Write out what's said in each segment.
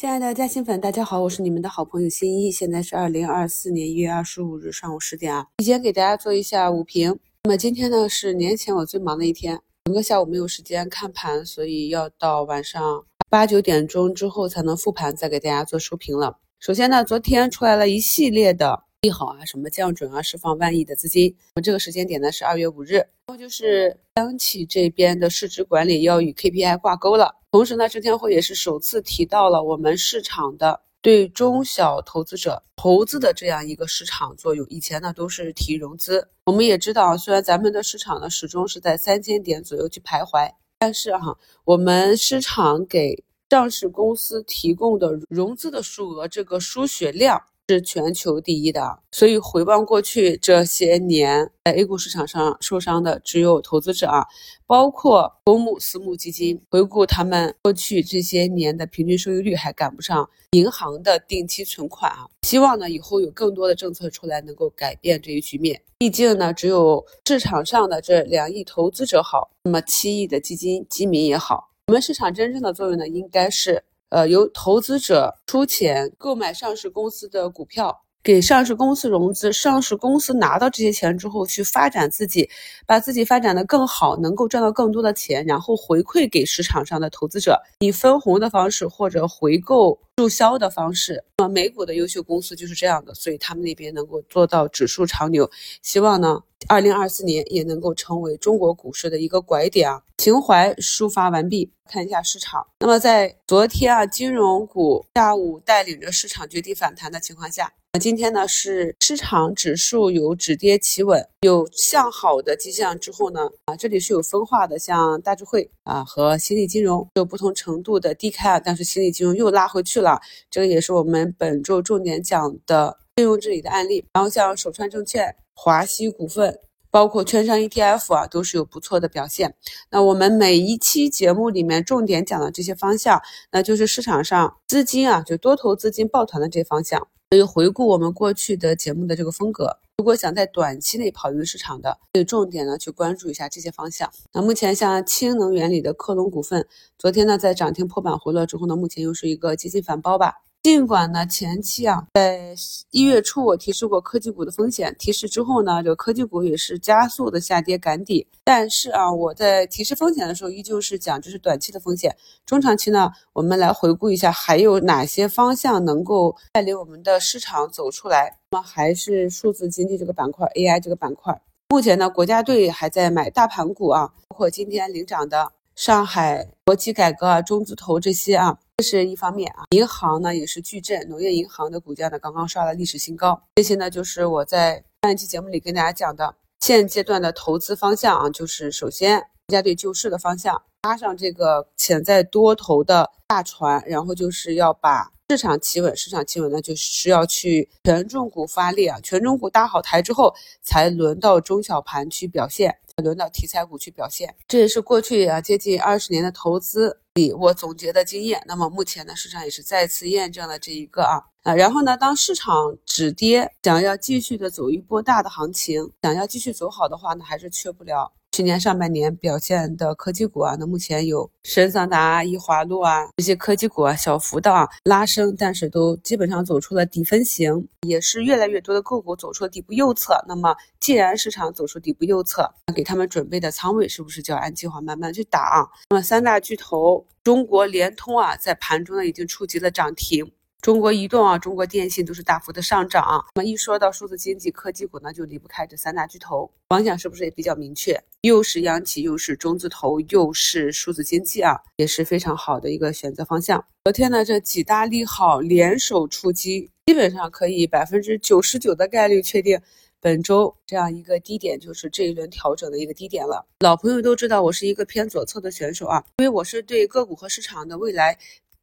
亲爱的嘉兴粉，大家好，我是你们的好朋友新一。现在是二零二四年一月二十五日上午十点啊，提前给大家做一下午评。那么今天呢是年前我最忙的一天，整个下午没有时间看盘，所以要到晚上八九点钟之后才能复盘，再给大家做收评了。首先呢，昨天出来了一系列的利好啊，什么降准啊，释放万亿的资金。我们这个时间点呢是二月五日，然后就是央企这边的市值管理要与 KPI 挂钩了。同时呢，证监会也是首次提到了我们市场的对中小投资者投资的这样一个市场作用。以前呢都是提融资，我们也知道，虽然咱们的市场呢始终是在三千点左右去徘徊，但是哈，我们市场给上市公司提供的融资的数额，这个输血量。是全球第一的，所以回望过去这些年，在 A 股市场上受伤的只有投资者啊，包括公募、私募基金。回顾他们过去这些年的平均收益率，还赶不上银行的定期存款啊。希望呢，以后有更多的政策出来，能够改变这一局面。毕竟呢，只有市场上的这两亿投资者好，那么七亿的基金基民也好。我们市场真正的作用呢，应该是。呃，由投资者出钱购买上市公司的股票，给上市公司融资，上市公司拿到这些钱之后去发展自己，把自己发展的更好，能够赚到更多的钱，然后回馈给市场上的投资者，以分红的方式或者回购注销的方式。那么美股的优秀公司就是这样的，所以他们那边能够做到指数长牛。希望呢，二零二四年也能够成为中国股市的一个拐点啊。情怀抒发完毕，看一下市场。那么在昨天啊，金融股下午带领着市场绝地反弹的情况下，今天呢是市场指数有止跌企稳，有向好的迹象之后呢，啊这里是有分化的，像大智慧啊和新力金融有不同程度的低开啊，但是新力金融又拉回去了，这个也是我们本周重点讲的应用这里的案例。然后像首川证券、华西股份。包括券商 ETF 啊，都是有不错的表现。那我们每一期节目里面重点讲的这些方向，那就是市场上资金啊，就多头资金抱团的这方向。所以回顾我们过去的节目的这个风格，如果想在短期内跑赢市场的，可以重点呢去关注一下这些方向。那目前像氢能源里的科隆股份，昨天呢在涨停破板回落之后呢，目前又是一个接近反包吧。尽管呢，前期啊，在一月初我提示过科技股的风险，提示之后呢，这个科技股也是加速的下跌赶底。但是啊，我在提示风险的时候，依旧是讲这是短期的风险，中长期呢，我们来回顾一下还有哪些方向能够带领我们的市场走出来。那么还是数字经济这个板块，AI 这个板块，目前呢，国家队还在买大盘股啊，包括今天领涨的上海国企改革啊、中字头这些啊。这是一方面啊，银行呢也是巨震，农业银行的股价呢刚刚刷了历史新高。这些呢就是我在上一期节目里跟大家讲的现阶段的投资方向啊，就是首先国家队救市的方向，搭上这个潜在多头的大船，然后就是要把市场企稳，市场企稳呢就是要去权重股发力啊，权重股搭好台之后，才轮到中小盘去表现。轮到题材股去表现，这也是过去啊接近二十年的投资里我总结的经验。那么目前呢，市场也是再次验证了这一个啊啊。然后呢，当市场止跌，想要继续的走一波大的行情，想要继续走好的话呢，还是缺不了。去年上半年表现的科技股啊，那目前有深桑达、易华路啊这些科技股啊，小幅的啊拉升，但是都基本上走出了底分型，也是越来越多的个股走出了底部右侧。那么既然市场走出底部右侧，给他们准备的仓位是不是就要按计划慢慢去打啊？那么三大巨头中国联通啊，在盘中呢已经触及了涨停。中国移动啊，中国电信都是大幅的上涨。那么一说到数字经济科技股呢，就离不开这三大巨头，方向是不是也比较明确？又是央企，又是中字头，又是数字经济啊，也是非常好的一个选择方向。昨天呢，这几大利好联手出击，基本上可以百分之九十九的概率确定，本周这样一个低点就是这一轮调整的一个低点了。老朋友都知道，我是一个偏左侧的选手啊，因为我是对个股和市场的未来。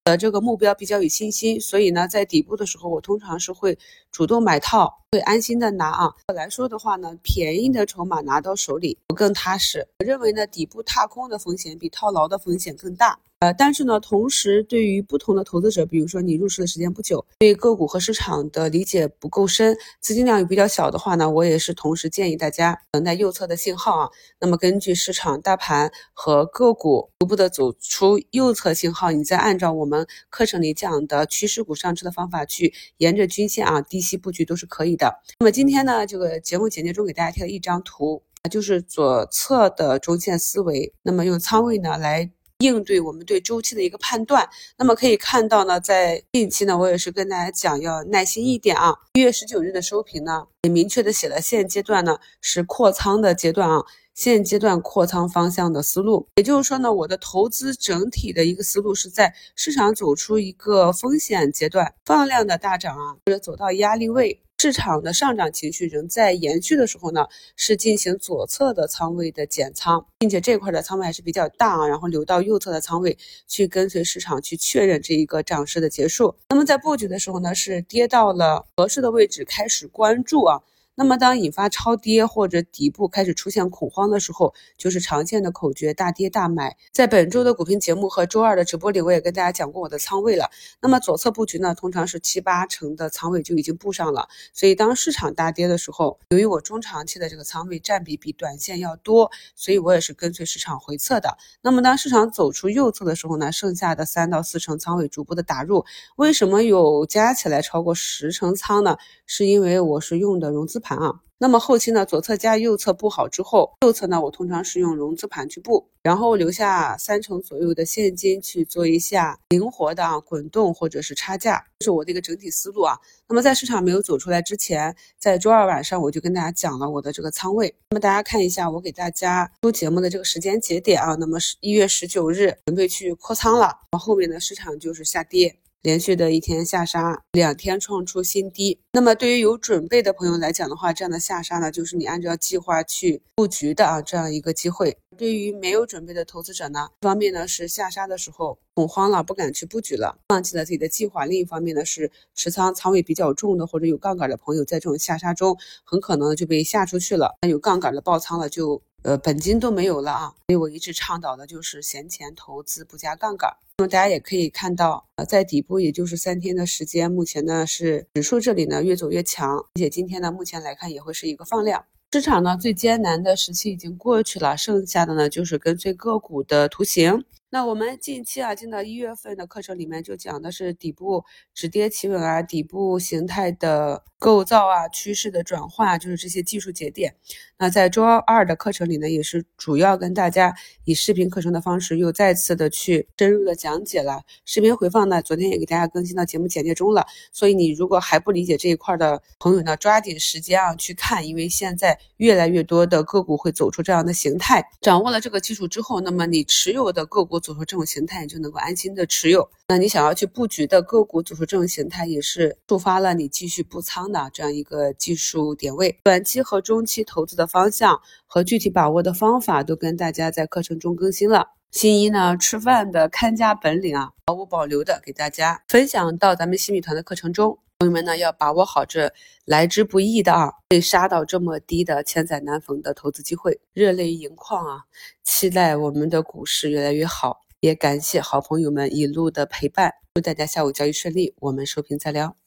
的这个目标比较有信心，所以呢，在底部的时候，我通常是会主动买套，会安心的拿啊。来说的话呢，便宜的筹码拿到手里我更踏实。我认为呢，底部踏空的风险比套牢的风险更大。呃，但是呢，同时对于不同的投资者，比如说你入市的时间不久，对个股和市场的理解不够深，资金量也比较小的话呢，我也是同时建议大家等待右侧的信号啊。那么根据市场大盘和个股逐步的走出右侧信号，你再按照我们课程里讲的趋势股上车的方法去沿着均线啊低吸布局都是可以的。那么今天呢，这个节目简介中给大家贴了一张图，就是左侧的中线思维，那么用仓位呢来。应对我们对周期的一个判断，那么可以看到呢，在近期呢，我也是跟大家讲要耐心一点啊。一月十九日的收评呢，也明确的写了现阶段呢是扩仓的阶段啊，现阶段扩仓方向的思路，也就是说呢，我的投资整体的一个思路是在市场走出一个风险阶段，放量的大涨啊，或者走到压力位。市场的上涨情绪仍在延续的时候呢，是进行左侧的仓位的减仓，并且这块的仓位还是比较大啊，然后留到右侧的仓位去跟随市场去确认这一个涨势的结束。那么在布局的时候呢，是跌到了合适的位置开始关注啊。那么，当引发超跌或者底部开始出现恐慌的时候，就是常见的口诀：大跌大买。在本周的股评节目和周二的直播里，我也跟大家讲过我的仓位了。那么左侧布局呢，通常是七八成的仓位就已经布上了。所以当市场大跌的时候，由于我中长期的这个仓位占比比短线要多，所以我也是跟随市场回撤的。那么当市场走出右侧的时候呢，剩下的三到四成仓位逐步的打入。为什么有加起来超过十成仓呢？是因为我是用的融资。盘啊，那么后期呢，左侧加右侧布好之后，右侧呢，我通常是用融资盘去布，然后留下三成左右的现金去做一下灵活的啊滚动或者是差价，这是我的一个整体思路啊。那么在市场没有走出来之前，在周二晚上我就跟大家讲了我的这个仓位。那么大家看一下我给大家出节目的这个时间节点啊，那么是一月十九日准备去扩仓了，然后后面的市场就是下跌。连续的一天下杀，两天创出新低。那么对于有准备的朋友来讲的话，这样的下杀呢，就是你按照计划去布局的啊，这样一个机会。对于没有准备的投资者呢，一方面呢是下杀的时候恐慌了，不敢去布局了，放弃了自己的计划；另一方面呢是持仓仓位比较重的或者有杠杆的朋友，在这种下杀中很可能就被下出去了。那有杠杆的爆仓了就。呃，本金都没有了啊，所以我一直倡导的就是闲钱投资，不加杠杆。那么大家也可以看到，呃，在底部也就是三天的时间，目前呢是指数这里呢越走越强，并且今天呢目前来看也会是一个放量。市场呢最艰难的时期已经过去了，剩下的呢就是跟随个股的图形。那我们近期啊，进到一月份的课程里面就讲的是底部止跌企稳啊，底部形态的构造啊，趋势的转化，就是这些技术节点。那在周二的课程里呢，也是主要跟大家以视频课程的方式又再次的去深入的讲解了。视频回放呢，昨天也给大家更新到节目简介中了。所以你如果还不理解这一块的朋友呢，抓紧时间啊去看，因为现在越来越多的个股会走出这样的形态。掌握了这个基础之后，那么你持有的个股。组出这种形态，你就能够安心的持有。那你想要去布局的个股组出这种形态，也是触发了你继续布仓的这样一个技术点位。短期和中期投资的方向和具体把握的方法，都跟大家在课程中更新了。新一呢，吃饭的看家本领啊，毫无保留的给大家分享到咱们新米团的课程中。朋友们呢，要把握好这来之不易的啊，被杀到这么低的千载难逢的投资机会，热泪盈眶啊！期待我们的股市越来越好，也感谢好朋友们一路的陪伴，祝大家下午交易顺利，我们收评再聊。